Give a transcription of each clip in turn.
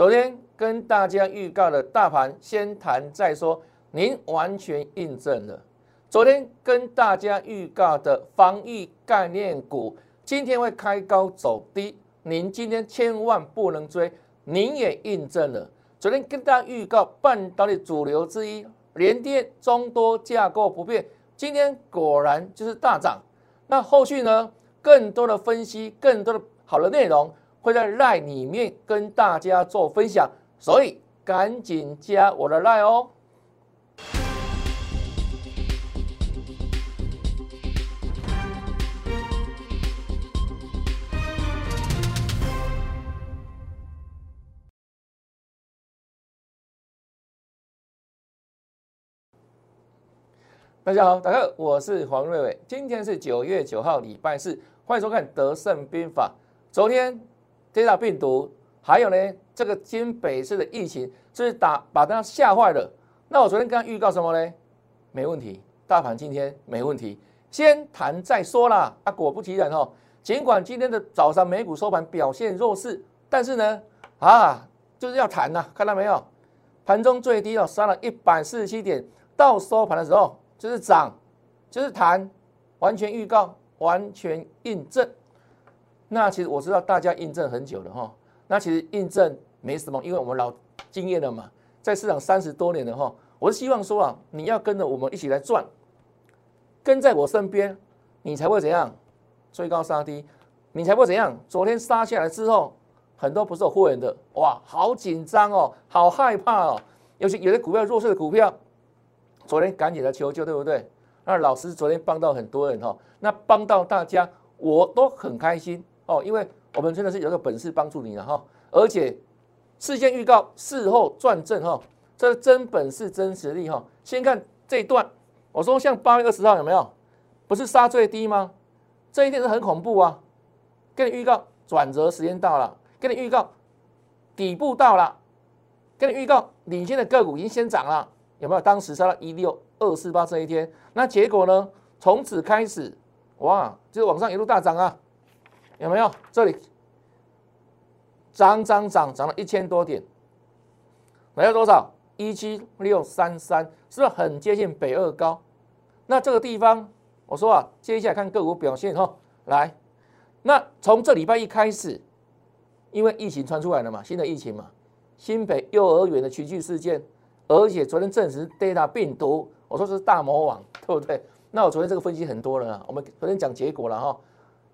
昨天跟大家预告的大盘先谈再说，您完全印证了。昨天跟大家预告的防疫概念股，今天会开高走低，您今天千万不能追，您也印证了。昨天跟大家预告半导体主流之一联电中多架构不变，今天果然就是大涨。那后续呢？更多的分析，更多的好的内容会在赖里面跟大家做分享，所以赶紧加我的赖哦。大家好，大家好，我是黄瑞伟。今天是九月九号，礼拜四，欢迎收看《德胜兵法》。昨天德尔病毒，还有呢这个金北市的疫情，是打把大家吓坏了。那我昨天刚刚预告什么呢？没问题，大盘今天没问题，先谈再说啦。啊，果不其然哦，尽管今天的早上美股收盘表现弱势，但是呢，啊，就是要谈呐，看到没有？盘中最低哦，杀了一百四十七点，到收盘的时候。就是涨，就是谈，完全预告，完全印证。那其实我知道大家印证很久了哈。那其实印证没什么，因为我们老经验了嘛，在市场三十多年了哈。我是希望说啊，你要跟着我们一起来赚，跟在我身边，你才会怎样追高杀低，你才会怎样。昨天杀下来之后，很多不是有会员的，哇，好紧张哦，好害怕哦。尤其有些股票弱势的股票。昨天赶紧来求救，对不对？那老师昨天帮到很多人哈，那帮到大家我都很开心哦，因为我们真的是有个本事帮助你了哈，而且事先预告，事后转正哈，这真本事真实力哈。先看这一段，我说像八月二十号有没有？不是杀最低吗？这一天是很恐怖啊！跟你预告转折时间到了，跟你预告底部到了，跟你预告领先的个股已经先涨了。有没有当时杀到一六二四八这一天？那结果呢？从此开始，哇，就是往上一路大涨啊！有没有？这里涨涨涨涨了一千多点，来到多少？一七六三三，是不是很接近北二高？那这个地方，我说啊，接下来看个股表现哈。来，那从这礼拜一开始，因为疫情传出来了嘛，新的疫情嘛，新北幼儿园的群聚事件。而且昨天证实 Delta 病毒，我说是大魔王，对不对？那我昨天这个分析很多了，我们昨天讲结果了哈，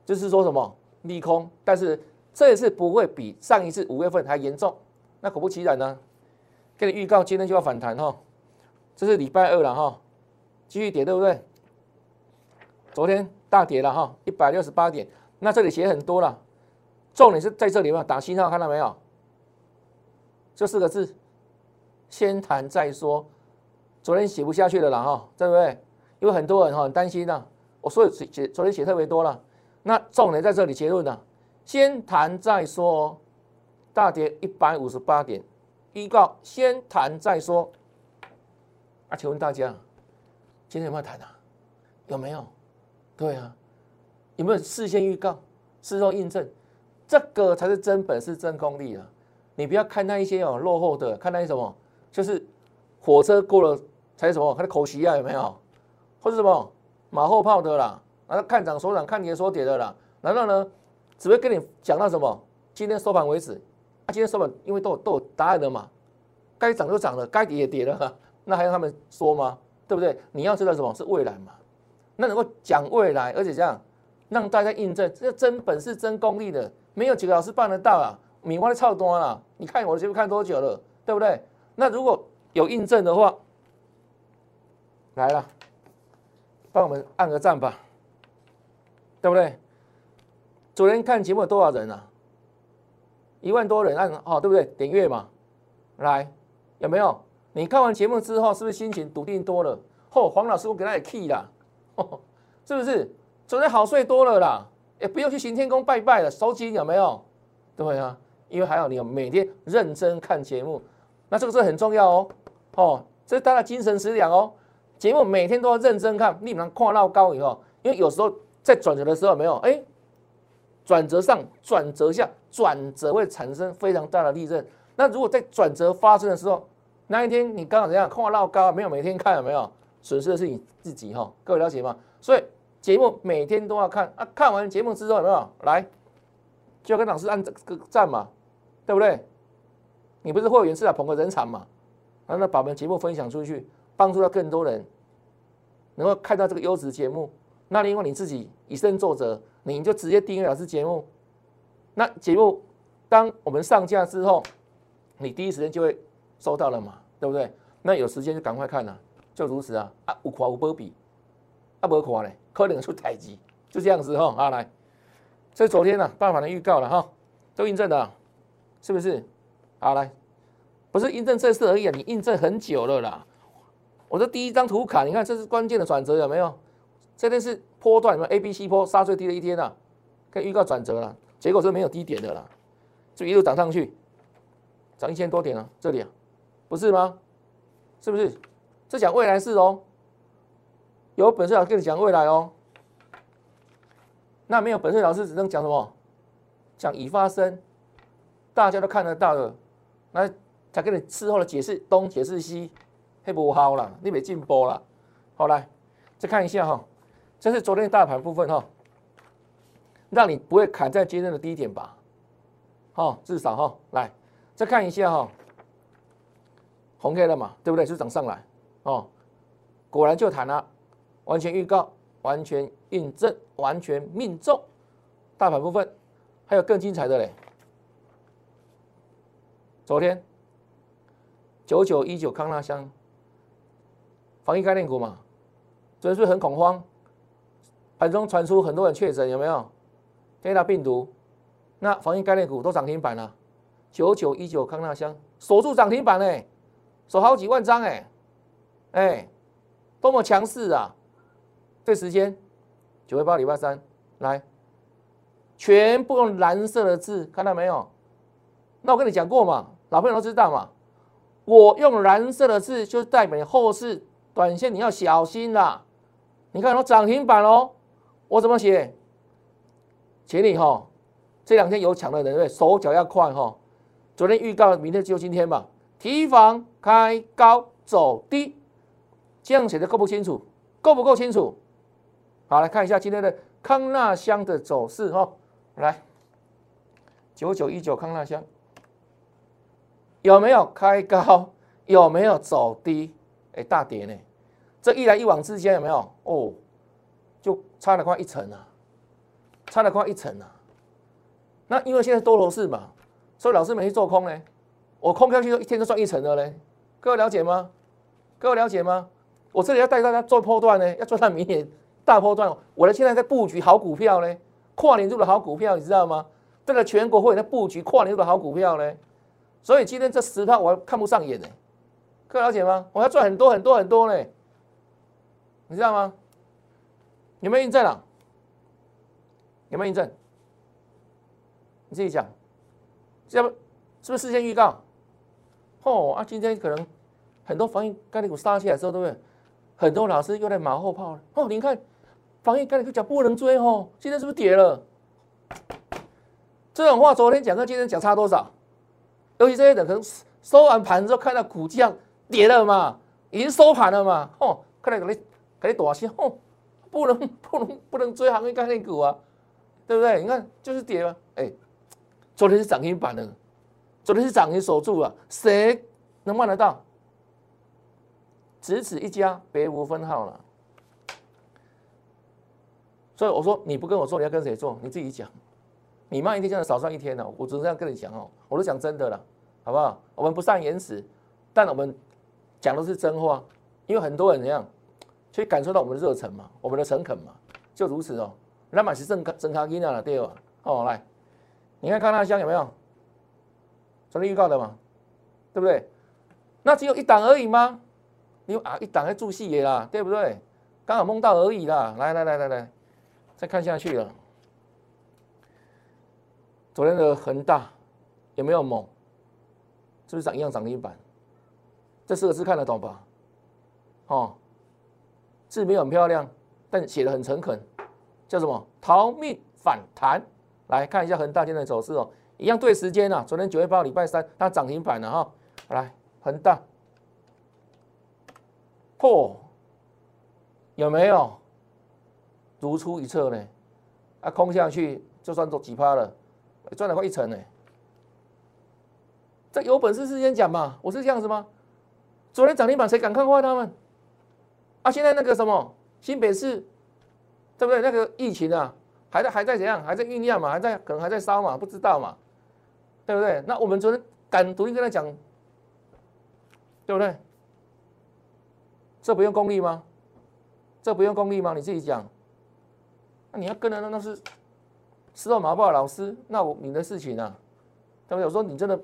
就是说什么利空，但是这一次不会比上一次五月份还严重。那果不其然呢，给你预告今天就要反弹哈，这是礼拜二了哈，继续跌对不对？昨天大跌了哈，一百六十八点，那这里写很多了，重点是在这里嘛，打信号看到没有？这四个字。先谈再说，昨天写不下去了啦哈，对不对？因为很多人哈很担心呐，我所以写昨天写特别多了。那重点在这里结论呢，先谈再说，大跌一百五十八点，预告先谈再说。啊，请问大家今天有没有谈啊？有没有？对啊，有没有事先预告、事后印证？这个才是真本事、真功力啊！你不要看那一些哦落后的，看那些什么。就是火车过了才什么，它的口袭啊有没有？或者什么马后炮的啦，然后看涨说涨，看跌说跌的啦。难道呢只会跟你讲到什么？今天收盘为止，啊，今天收盘因为都有都有答案了嘛，该涨就涨了，该跌也跌了，那还要他们说吗？对不对？你要知道什么是未来嘛？那能够讲未来，而且这样让大家印证，这真本事、真功力的，没有几个老师办得到啊！米花的超多了，你看我的节目看多久了，对不对？那如果有印证的话，来了，帮我们按个赞吧，对不对？昨天看节目有多少人啊？一万多人按哦，对不对？点阅嘛，来，有没有？你看完节目之后，是不是心情笃定多了？嚯，黄老师我给他也 key 啦，是不是？昨天好睡多了啦，也不用去行天宫拜拜了，收金有没有？对啊，因为还好你有每天认真看节目。那这个是很重要哦，哦，这是大家精神食粮哦。节目每天都要认真看，立马跨到高以后，因为有时候在转折的时候没有，哎，转折上、转折下、转折会产生非常大的利润。那如果在转折发生的时候，那一天你刚好怎样，空话闹高，没有每天看有没有？损失的是你自己哈，各位了解吗？所以节目每天都要看啊，看完节目之后有没有来，就要跟老师按这个赞嘛，对不对？你不是会员是来捧个人场嘛？那那把我们节目分享出去，帮助到更多人，能够看到这个优质节目。那另外你自己以身作则，你就直接订阅老师节目。那节目当我们上架之后，你第一时间就会收到了嘛，对不对？那有时间就赶快看了，就如此啊啊，有看有波比，啊无看嘞，可能出太极，就这样子哈啊来，这昨天呢大盘的预告了哈，都印证了，是不是？好来，不是印证这次而已啊，你印证很久了啦。我这第一张图卡，你看这是关键的转折有没有？这天是波段，有没有 A、B、C 波杀最低的一天啊？可以预告转折了，结果是没有低点的啦，就一路涨上去，涨一千多点啊，这里啊，不是吗？是不是？这讲未来式哦，有本事老师跟你讲未来哦，那没有本事老师只能讲什么？讲已发生，大家都看得到的，那才跟你事后的解释东解释西，黑不好了，你没进步了。好来，再看一下哈。这是昨天大盘部分哈，让你不会砍在今天的低点吧？哈，至少哈，来再看一下哈，红 K 了嘛，对不对？是涨上来哦，果然就谈了，完全预告，完全印证，完全命中。大盘部分还有更精彩的嘞，昨天九九一九康纳香防疫概念股嘛，昨天是不是很恐慌？盘中传出很多人确诊，有没有？天大病毒，那防疫概念股都涨停板了。九九一九康纳香锁住涨停板哎，锁好几万张哎，哎，多么强势啊！这时间九月八礼拜三来，全部用蓝色的字，看到没有？那我跟你讲过嘛，老朋友都知道嘛。我用蓝色的字，就代表你后市短线你要小心啦。你看，都涨停板喽。我怎么写？请你哈，这两天有抢的人对，手脚要快哈。昨天预告，明天就今天吧。提防开高走低，这样写的够不清楚？够不够清楚？好，来看一下今天的康纳香的走势哈。来，九九一九康纳香有没有开高？有没有走低？哎，大跌呢。这一来一往之间有没有？哦。就差了快一层啊，差了快一层啊。那因为现在多头市嘛，所以老师没去做空呢。我空下去一天就赚一层了嘞。各位了解吗？各位了解吗？我这里要带大家做波段呢，要做到明年大波段。我的现在在布局好股票呢，跨年入的好股票，你知道吗？这个全国会在布局跨年入的好股票呢。所以今天这十套我看不上眼呢。各位了解吗？我要赚很多很多很多呢，你知道吗？有没有印证了？有没有印证？你自己讲，要不是不是事先预告？哦啊，今天可能很多防疫概念股杀起来之后，对不对？很多老师又在马后炮了。哦，你看防疫概念股讲不能追哦，今天是不是跌了？这种话昨天讲跟今天讲差多少？尤其这些人可能收完盘之后看到股价跌了嘛，已经收盘了嘛，哦，看来给你给你躲些哦。不能 不能不能追行业概念股啊，对不对？你看就是跌了，哎，昨天是涨停板的，昨天是涨停守住了，谁能办得到？只此一家，别无分号了。所以我说你不跟我做，你要跟谁做？你自己讲。你慢一天，就能少赚一天了。我只是这样跟你讲哦，我都讲真的了，好不好？我们不善言辞，但我们讲的是真话，因为很多人怎样？可以感受到我们的热忱嘛，我们的诚恳嘛，就如此哦。那买是正卡正卡金了，对吧？哦，来，你看康纳香有没有？昨天预告的嘛，对不对？那只有一档而已吗？你啊，一档在注戏也啦，对不对？刚好梦到而已啦。来来来来来，再看下去了。昨天的恒大有没有猛？是不是涨一样涨停板？这四个字看得懂吧？哦。字没有很漂亮，但写的很诚恳，叫什么？逃命反弹！来看一下恒大今天的走势哦，一样对时间啊，昨天九月八号礼拜三它涨停板了哈，来恒大，嚯，有没有如出一辙呢？啊，空下去就算做几趴了，赚了快一成呢。这有本事事先讲嘛，我是这样子吗？昨天涨停板谁敢看坏他们？啊，现在那个什么新北市，对不对？那个疫情啊，还在还在怎样？还在酝酿嘛？还在可能还在烧嘛？不知道嘛？对不对？那我们昨天敢独立跟他讲，对不对？这不用功力吗？这不用功力吗？你自己讲。那你要跟的那那是吃到麻爆老师，那我你的事情啊，对不对？我说你真的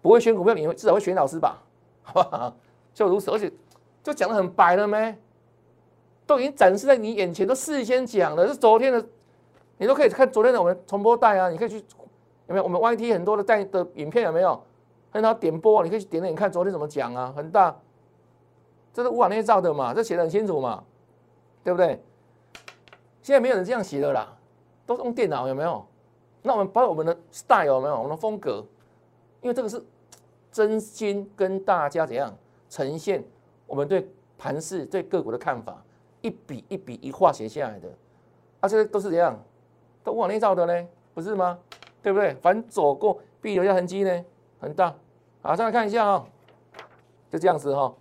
不会选股票，你至少会选老师吧？好不好？就如此，而且就讲的很白了没？都已经展示在你眼前，都事先讲了。是昨天的，你都可以看昨天的我们重播带啊，你可以去。有没有我们 YT 很多的带的影片有没有？很好点播，你可以去点点看昨天怎么讲啊？很大，这是无法内造的嘛？这写的很清楚嘛？对不对？现在没有人这样写的啦，都是用电脑有没有？那我们把我们的 style 有没有？我们的风格，因为这个是真心跟大家怎样呈现我们对盘市、对个股的看法，一笔一笔一画写下来的，啊，这些都是怎样？都往内造的呢？不是吗？对不对？凡走过必留下痕迹呢，很大。好，再来看一下啊，就这样子哈，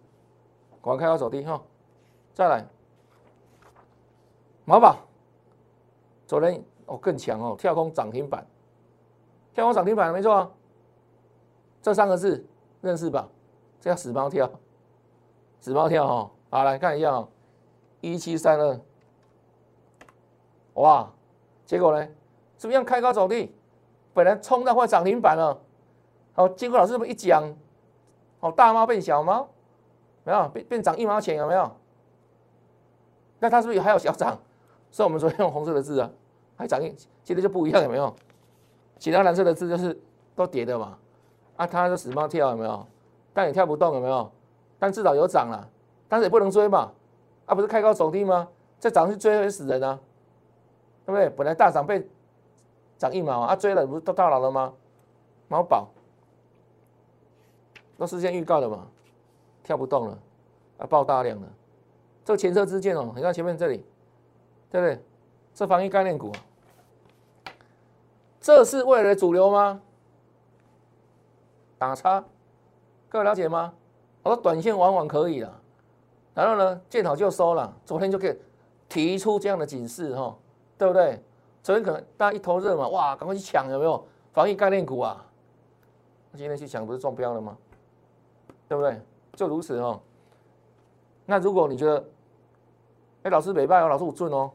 广开高走低哈。再来，毛宝，昨天哦更强哦，跳空涨停板，跳空涨停板没错啊。这三个字认识吧？这叫死猫跳，死猫跳哈。好，来看一下啊，一七三二，哇，结果呢，怎么样开高走低？本来冲到快涨停板了，好，经过老师这么一讲，哦，大猫变小猫，没有变变涨一毛钱有没有？那它是不是还有小涨？所以我们昨天用红色的字啊，还涨一，今天就不一样有没有？其他蓝色的字就是都跌的嘛，啊，它就死猫跳有没有？但也跳不动有没有？但至少有涨了，但是也不能追嘛，啊，不是开高走低吗？再涨去追会死人啊，对不对？本来大涨被。涨一毛啊！追了不是都到牢了吗？毛宝都事先预告的嘛，跳不动了啊，爆大量了。这前车之鉴哦，你看前面这里，对不对？这防疫概念股，这是未来的主流吗？打叉，各位了解吗？我说短线往往可以了，然后呢，见好就收了。昨天就可以提出这样的警示哈，对不对？昨天可能大家一头热嘛，哇，赶快去抢有没有防疫概念股啊？今天去抢不是中标了吗？对不对？就如此哦。那如果你觉得，哎，老师没拜哦，老师我准哦，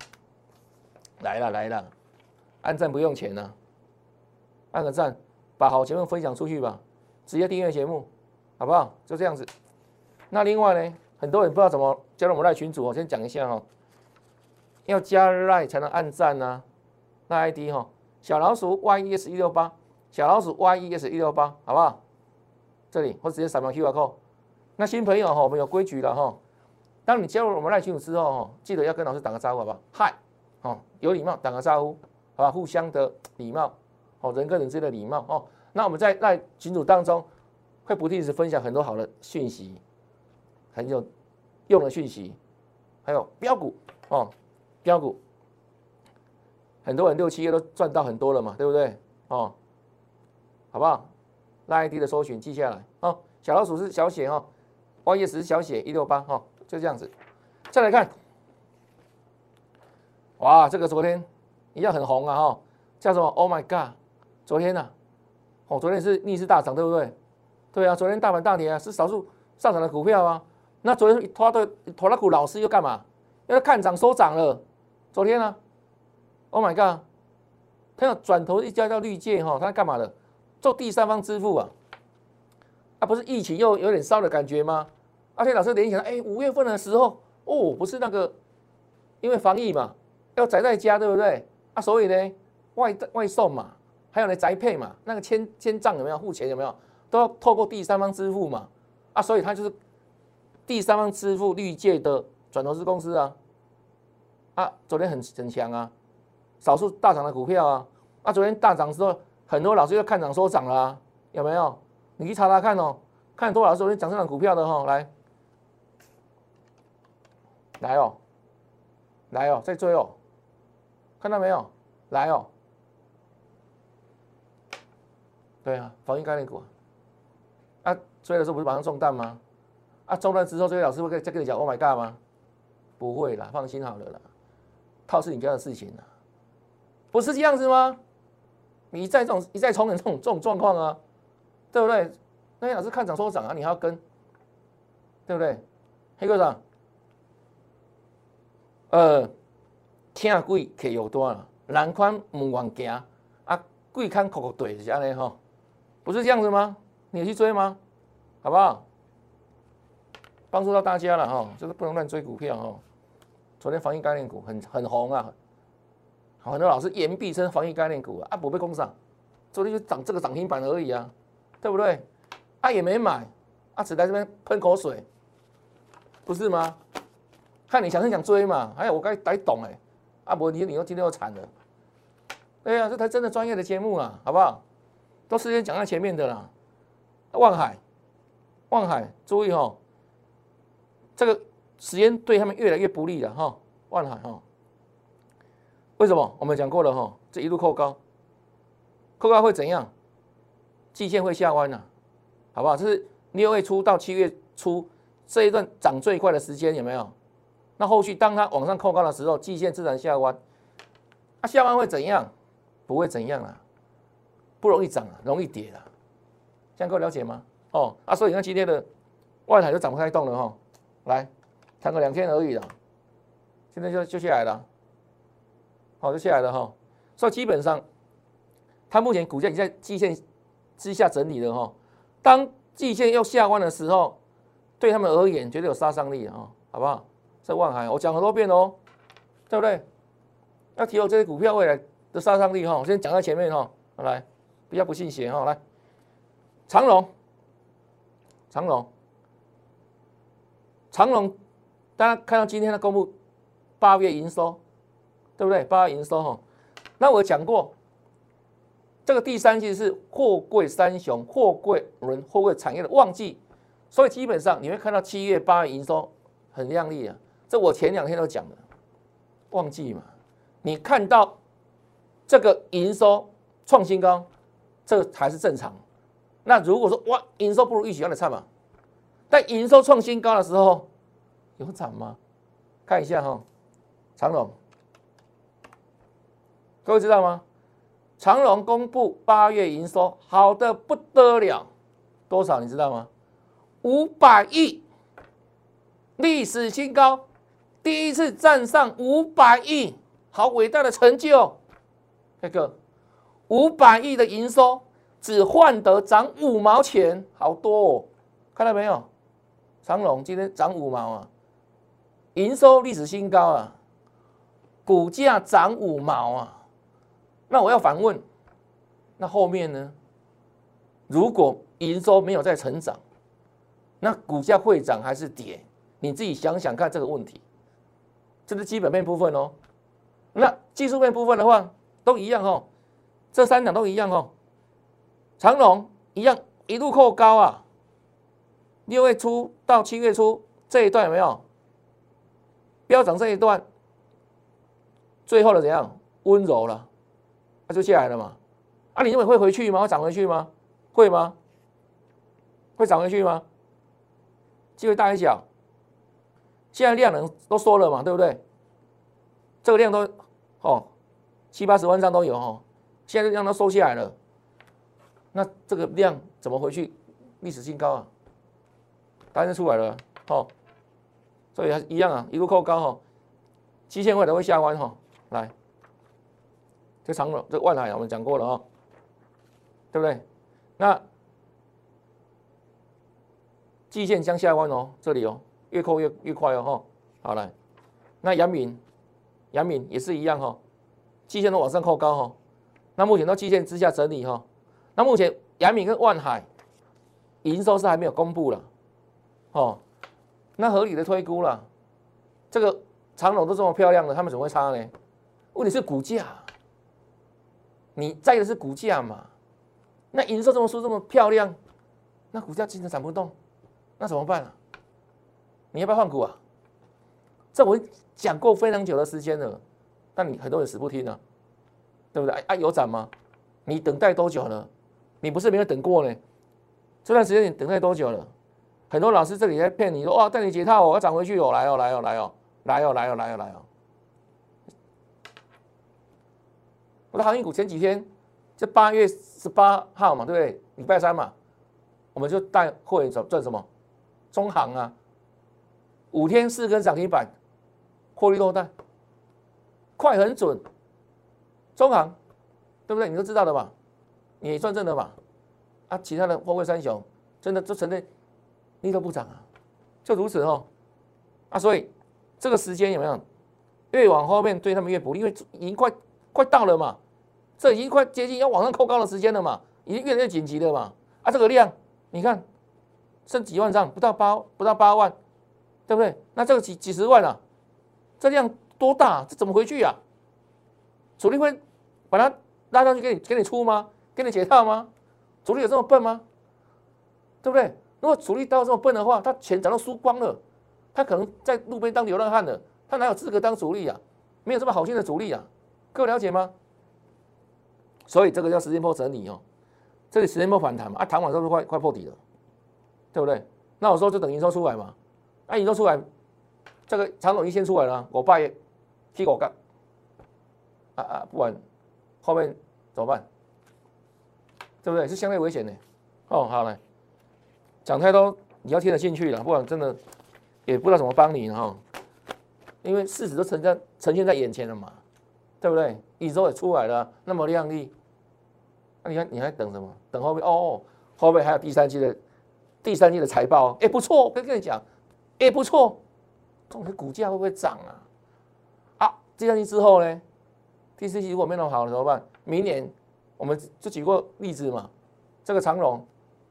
来了来了，按赞不用钱呢，按个赞，把好节目分享出去吧，直接订阅节目，好不好？就这样子。那另外呢，很多人不知道怎么加入我们赖群组，我先讲一下哈，要加赖才能按赞呢。那 ID 哈，小老鼠 YES 一六八，小老鼠 YES 一六八，好不好？这里或直接扫描 QR code。那新朋友哈，我们有规矩了哈。当你加入我们赖群组之后哈，记得要跟老师打个招呼，好不好？嗨，哦，有礼貌，打个招呼，好吧？互相的礼貌，哦，人跟人之间的礼貌哦。那我们在赖群组当中会不定时分享很多好的讯息，很有用的讯息，还有标股哦，标股。很多人六七月都赚到很多了嘛，对不对？哦，好不好？拉 ID 的搜寻记下来哦。小老鼠是小写哈，Y S 是小写一六八哦，就这样子。再来看，哇，这个昨天一样很红啊哈，叫什么？Oh my god！昨天呢？哦，昨天是逆势大涨，对不对？对啊，昨天大盘大跌啊，是少数上涨的股票啊。那昨天拖的拖拉股老师又干嘛？要看涨收涨了。昨天呢？Oh my god！他要转投一家叫绿界哈，他干嘛的？做第三方支付啊？啊，不是疫情又有点烧的感觉吗？而且老师联想到，哎，五月份的时候，哦，不是那个，因为防疫嘛，要宅在家，对不对？啊，所以呢，外外送嘛，还有呢宅配嘛，那个签签账有没有？付钱有没有？都要透过第三方支付嘛？啊，所以他就是第三方支付绿界的转投资公司啊。啊，昨天很很强啊。少数大涨的股票啊，啊，昨天大涨之后很多老师又看涨说涨了，有没有？你去查查看哦，看多少时候你涨这档股票的哈，来，来哦，来哦，再追哦，看到没有？来哦，对啊，防疫概念股，追的时候不是马上中弹吗？啊，中弹之后，这位老师会再跟你讲 “Oh my God” 吗？不会啦，放心好了啦，套是你家的事情啦，不是这样子吗？你一再这种一再重演这种这种状况啊，对不对？那些老师看涨说涨啊，你还要跟，对不对？黑科长，呃，听贵客有多了，人宽唔愿行啊，贵看口口对是安尼吼，不是这样子吗？你去追吗？好不好？帮助到大家了哈，就是不能乱追股票哈。昨天防疫概念股很很红啊，很多老师言必称防疫概念股啊，不被攻上，昨天就涨这个涨停板而已啊，对不对？啊也没买，啊只在这边喷口水，不是吗？看你想是想追嘛，哎我该得懂哎，啊不你你又今天又惨了，对呀，这才真的专业的节目啊，好不好？都事先讲在前面的啦，望海，望海，注意哈。这个时间对他们越来越不利了哈，万海哈，为什么？我们讲过了哈，这一路扣高，扣高会怎样？季线会下弯呐，好不好？这是六月初到七月初这一段涨最快的时间，有没有？那后续当它往上扣高的时候，季线自然下弯，它下弯会怎样？不会怎样啊，不容易涨啊，容易跌啊，这样各位了解吗？哦，啊，所以你看今天的万海就涨不太动了哈。来，谈个两天而已了，现在就就下来了，好就下来了哈。所以基本上，它目前股价已经在季线之下整理了哈。当季线要下弯的时候，对他们而言绝对有杀伤力啊，好不好？这万海我讲很多遍哦，对不对？要提好这些股票未来的杀伤力哈，我先讲在前面哈。来，比较不信邪哈，来，长荣，长荣。长隆，大家看到今天的公布八月营收，对不对？八月营收哈，那我讲过，这个第三季是货柜三雄、货柜轮、货柜产业的旺季，所以基本上你会看到七月、八月营收很亮丽啊。这我前两天都讲了，旺季嘛，你看到这个营收创新高，这个还是正常。那如果说哇，营收不如预期，要的差嘛？但营收创新高的时候，有涨吗？看一下哈，长隆，各位知道吗？长隆公布八月营收好的不得了，多少你知道吗？五百亿，历史新高，第一次站上五百亿，好伟大的成就！那个五百亿的营收只换得涨五毛钱，好多哦，看到没有？长隆今天涨五毛啊，营收历史新高啊，股价涨五毛啊，那我要反问，那后面呢？如果营收没有再成长，那股价会涨还是跌？你自己想想看这个问题。这是基本面部分哦，那技术面部分的话都一样哦，这三档都一样哦，长龙一样一路扣高啊。六月初到七月初这一段有没有飙涨？这一段最后的怎样温柔了，它就下来了嘛？啊，你认为会回去吗？会涨回去吗？会吗？会涨回去吗？机会大一小？现在量能都缩了嘛，对不对？这个量都哦七八十万张都有哦，现在量都收下来了，那这个量怎么回去历史新高啊？答案出来了，哦，所以还是一样啊，一路扣高哈，期限会都会下弯哈，来，这长了，这万海我们讲过了哈，对不对？那季线将下弯哦，这里哦，越扣越越快哦哈，好来，那阳敏，阳敏也是一样哈，季线都往上扣高哈，那目前都季线之下整理哈，那目前阳明跟万海营收是还没有公布了。哦，那合理的推估了，这个长龙都这么漂亮的，他们怎么会差呢？问题是股价，你在的是股价嘛？那营收这么说这么漂亮，那股价竟然涨不动，那怎么办啊？你要不要换股啊？这我讲过非常久的时间了，但你很多人死不听啊，对不对？啊，有涨吗？你等待多久了？你不是没有等过呢？这段时间你等待多久了？很多老师这里在骗你说哇，带你解套，我要涨回去哦，来哦，来哦，来哦，来哦，来哦，来哦，来哦。我的航运股前几天，这八月十八号嘛，对不对？礼拜三嘛，我们就带会赚赚什么？中航啊，五天四根涨停板，获利落袋？快很准。中航，对不对？你都知道的嘛，你算正的嘛。啊，其他的货柜三雄，真的就承认。你都不涨啊，就如此哦，啊，所以这个时间有没有越往后面对他们越不利？因为已经快快到了嘛，这已经快接近要往上扣高的时间了嘛，已经越来越紧急了嘛，啊，这个量你看剩几万张，不到八不到八万，对不对？那这个几几十万啊，这量多大？这怎么回去呀？主力会把它拉上去给你给你出吗？给你解套吗？主力有这么笨吗？对不对？如果主力到这么笨的话，他钱早都输光了，他可能在路边当流浪汉了，他哪有资格当主力啊？没有这么好心的主力啊，各位了解吗？所以这个叫时间波整理哦，这里时间波反弹嘛，啊，弹完之后快快破底了，对不对？那我说就等营收出来嘛，啊，营收出来，这个长总一先出来了，我爸也踢我干，啊啊，不管后面怎么办？对不对？是相对危险的，哦，好嘞。讲太多，你要听得进去了，不然真的也不知道怎么帮你哈。因为事实都呈现呈现在眼前了嘛，对不对？宇宙也出来了，那么亮丽，那你看你还等什么？等后面哦，后面还有第三季的第三季的财报，哎不错，跟跟你讲，哎不错，这种股价会不会涨啊？啊，第三季之后呢？第四季如果没弄好了怎么办？明年我们就举过例子嘛，这个长荣。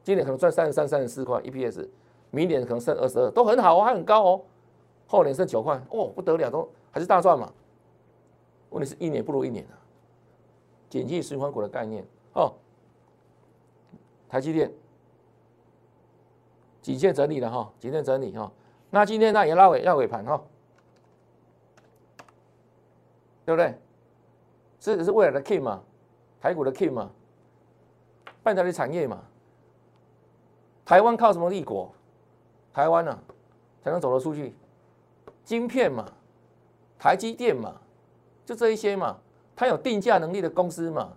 今年可能赚三十三、三十四块 EPS，明年可能剩二十二，都很好哦，还很高哦。后年剩九块，哦，不得了，都还是大赚嘛。问题是一年不如一年啊，经济循环股的概念哦。台积电几线整理了哈，几线整理哈。那今天那也拉尾要尾盘哈，对不对？这只是未来的 key 嘛，台股的 key 嘛，半导体产业嘛。台湾靠什么立国？台湾呢，才能走得出去。晶片嘛，台积电嘛，就这一些嘛。它有定价能力的公司嘛，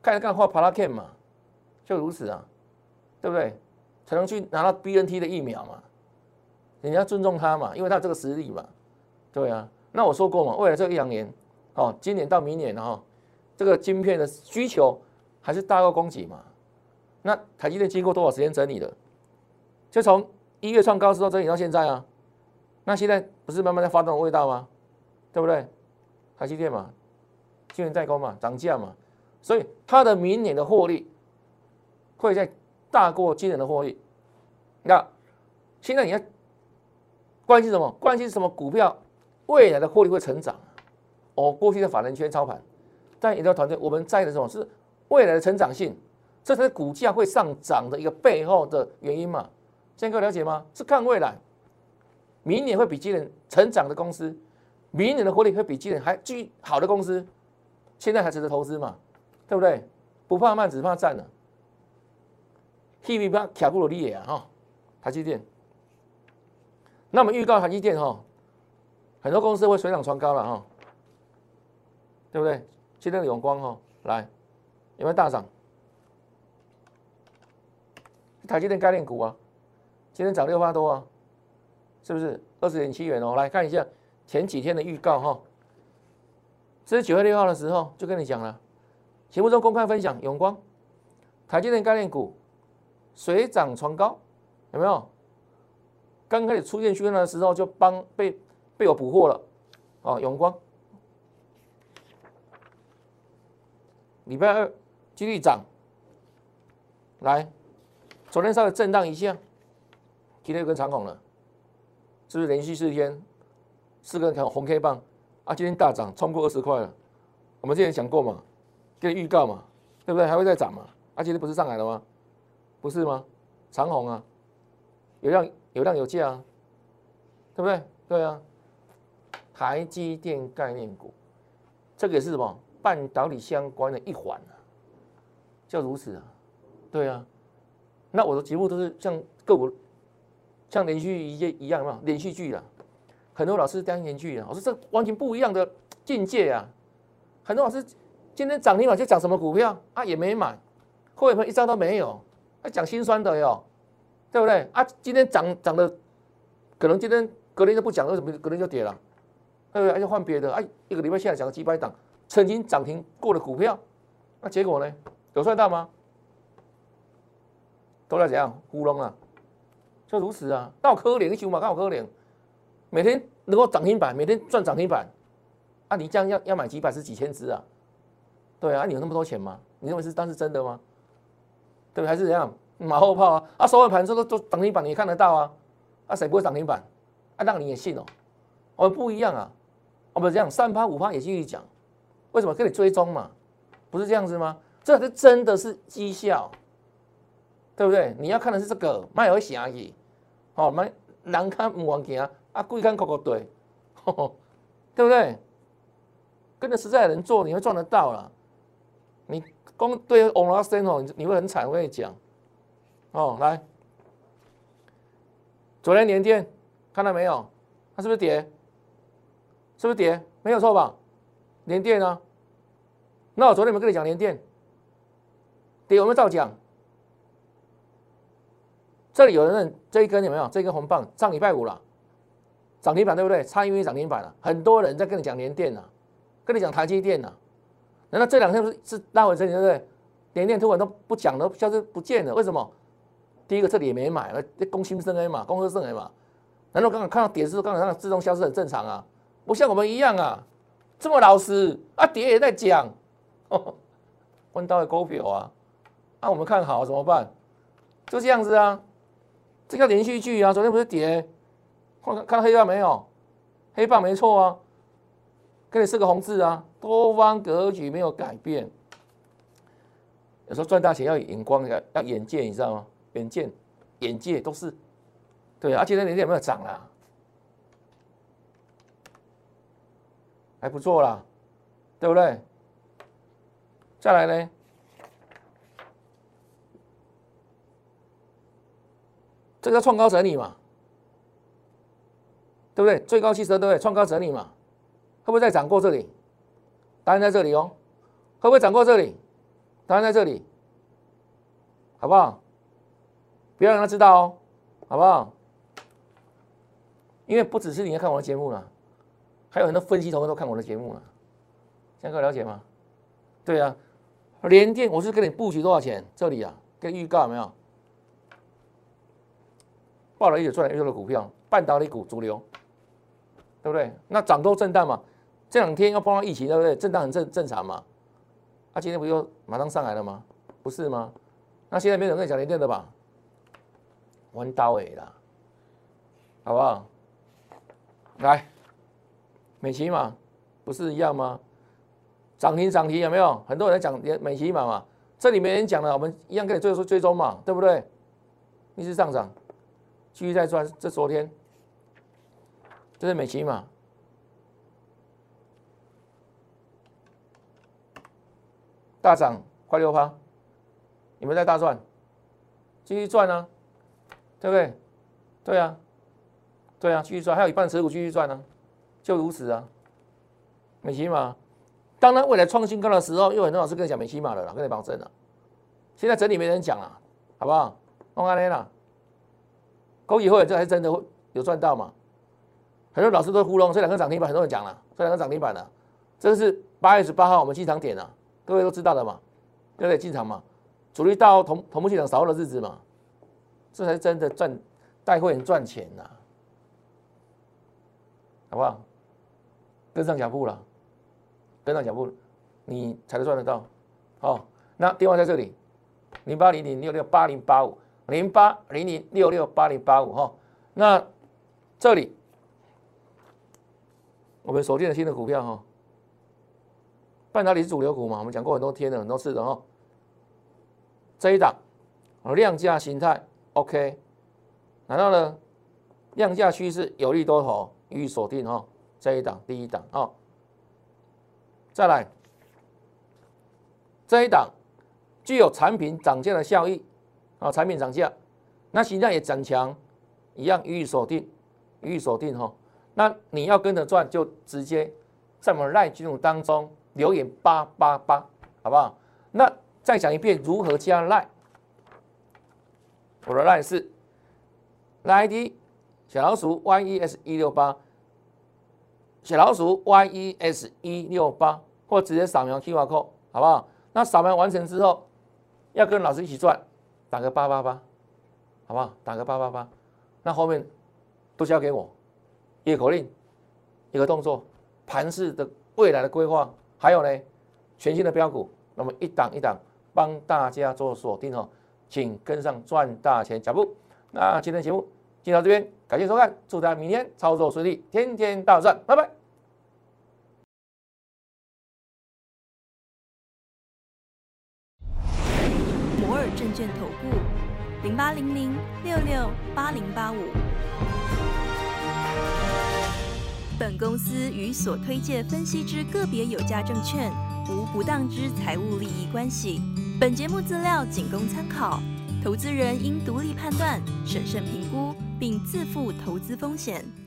看干画 p a r a k 嘛，就如此啊，对不对？才能去拿到 BNT 的疫苗嘛。你要尊重它嘛，因为它有这个实力嘛。对啊，那我说过嘛，未来这一两年，哦，今年到明年哈，这个晶片的需求还是大过供给嘛。那台积电经过多少时间整理的？就从一月创高之后整理到现在啊。那现在不是慢慢在发动味道吗？对不对？台积电嘛，晶圆代工嘛，涨价嘛，所以它的明年的获利会在大过今年的获利。那现在你要关心什么？关心什么股票未来的获利会成长？哦，过去的法人圈操盘，但研究团队我们在的什么是未来的成长性？这才是股价会上涨的一个背后的原因嘛？现在各位了解吗？是看未来，明年会比今年成长的公司，明年的获利会比今年还巨好的公司，现在还值得投资嘛？对不对？不怕慢，只怕站了。T V 八卡布罗利也哈，台积电。那么预告台积电哈，很多公司会水涨船高了哈，对不对？今天的永光哈，来有没有大涨？台积电概念股啊，今天涨六八多啊，是不是二十点七元哦？来看一下前几天的预告哈，这是九月六号的时候就跟你讲了，节目中公开分享永光，台积电概念股水涨船高，有没有？刚开始出现讯号的时候就帮被被我捕获了，哦，永光，礼拜二继续涨，来。昨天稍微震荡一下，今天又跟长虹了，是不是连续四天四根红 K 棒啊？今天大涨，冲过二十块了。我们之前讲过嘛，跟预告嘛，对不对？还会再涨嘛？啊，今天不是上来了吗？不是吗？长虹啊，有量有量有价啊，对不对？对啊，台积电概念股，这个也是什么半导体相关的一环啊，就如此啊，对啊。那我的节目都是像个股，像连续一一样嘛，连续剧啊。很多老师当连续啊，我说这完全不一样的境界啊。很多老师今天涨停板就讲什么股票啊，也没买，后面一张都没有？还讲心酸的哟，对不对？啊，今天涨涨的，可能今天隔天就不讲，为什么隔天就跌了？对不对？而且换别的，哎，一个礼拜下来讲几百档曾经涨停过的股票，那结果呢？有赚到吗？都在怎样糊弄啊？就如此啊！到可怜，你想嘛，到可怜，每天能够涨停板，每天赚涨停板，啊，你这样要要买几百只、几千只啊？对啊，你有那么多钱吗？你认为是当是真的吗？对不？还是怎样马后炮啊？啊，收完盘之后都涨停板，你也看得到啊？啊，谁不会涨停板？啊，让你也信哦？我们不一样啊！我们这样三趴五趴也继续讲，为什么？跟你追踪嘛，不是这样子吗？这是真的是绩效。对不对？你要看的是这个，卖有想去，哦，卖人看唔往行，啊，贵看口口对，对不对？跟着实在人做，你会赚得到了。你光对欧拉森哦，你会很惨。我跟你讲，哦，来，昨天连电看到没有？它是不是跌？是不是跌？没有错吧？连电啊，那我昨天有没有跟你讲连电，跌有没有照讲？这里有人认这一根有没有？这一根红棒上礼拜五了，涨停板对不对？差一微涨停板了，很多人在跟你讲连电呢，跟你讲台积电呢。难道这两天不是是拉回这里对不对？联电突然都不讲了，消失不见了，为什么？第一个这里也没买，那公新生 A 嘛，公司生 A 嘛。难道刚刚看到跌的时候，刚刚看到自动消失很正常啊？不像我们一样啊，这么老实啊，跌也在讲，问到的股票啊，啊我们看好怎么办？就这样子啊。这个连续剧啊，昨天不是跌？看看到黑棒没有？黑棒没错啊，给你四个红字啊，多方格局没有改变。有时候赚大钱要眼光，要要眼界，你知道吗？眼界、眼界都是对啊。今天连电有没有涨啦？还不错啦，对不对？再来呢？这个创高整理嘛，对不对？最高汽车对不对？创高整理嘛，会不会再涨过这里？答案在这里哦。会不会涨过这里？答案在这里，好不好？不要让他知道哦，好不好？因为不只是你要看我的节目了，还有很多分析同学都看我的节目了。现在各位了解吗？对啊，联电我是给你布局多少钱？这里啊，跟预告有没有？报了一些赚一多的股票，半导体股主流，对不对？那涨多震荡嘛，这两天要碰到疫情，对不对？震荡很正正常嘛。啊，今天不就马上上来了吗？不是吗？那现在没人跟你讲联电的吧？弯刀尾啦，好不好？来，美琪嘛，不是一样吗？涨停涨停有没有？很多人在讲美琪嘛嘛，这里没人讲了，我们一样跟你追说追踪嘛，对不对？一直上涨。继续在赚，这昨天，这是美琪嘛，大涨快六趴，你们在大赚，继续赚啊，对不对？对啊，对啊，继续赚，还有一半持股继续赚呢，就如此啊，美琪嘛，当然未来创新高的时候，又很多老师跟你讲美琪嘛了，跟你保证了，现在整理没人讲了，好不好？弄安利了。恭喜会员，这还真的会有赚到嘛？很多老师都糊弄，这两个涨停板很多人讲了，这两个涨停板了，这个是八月十八号我们进场点啊，各位都知道的嘛，对不对？进场嘛，主力到同同步进场少的日子嘛，这才真的赚带会员赚钱呐，好不好？跟上脚步了，跟上脚步，你才能赚得到。好，那电话在这里，零八零零六六八零八五。零八零零六六八零八五哈，那这里我们锁定的新的股票哈，半导体是主流股嘛，我们讲过很多天了，很多次的哈。这一档，量价形态 OK，然后呢，量价趋势有利多头，予以锁定哦。这一档第一档哦，再来这一档具有产品涨价的效益啊，产品涨价，那形态也增强，一样予以锁定，予以锁定哈。那你要跟着赚，就直接在我们赖金融当中留言八八八，好不好？那再讲一遍如何加赖，我的赖是赖 ID 小老鼠 yes 一六八。小老鼠 yes 一六八，或直接扫描 QR code，好不好？那扫描完成之后，要跟老师一起赚，打个八八八，好不好？打个八八八，那后面都交给我，一个口令，一个动作，盘式的未来的规划，还有呢，全新的标股，那么一档一档帮大家做锁定哦，请跟上赚大钱脚步。那今天节目就到这边，感谢收看，祝大家明天操作顺利，天天大赚，拜拜。摩尔证券投顾零八零零六六八零八五。本公司与所推介分析之个别有价证券无不当之财务利益关系。本节目资料仅供参考，投资人应独立判断、审慎评估，并自负投资风险。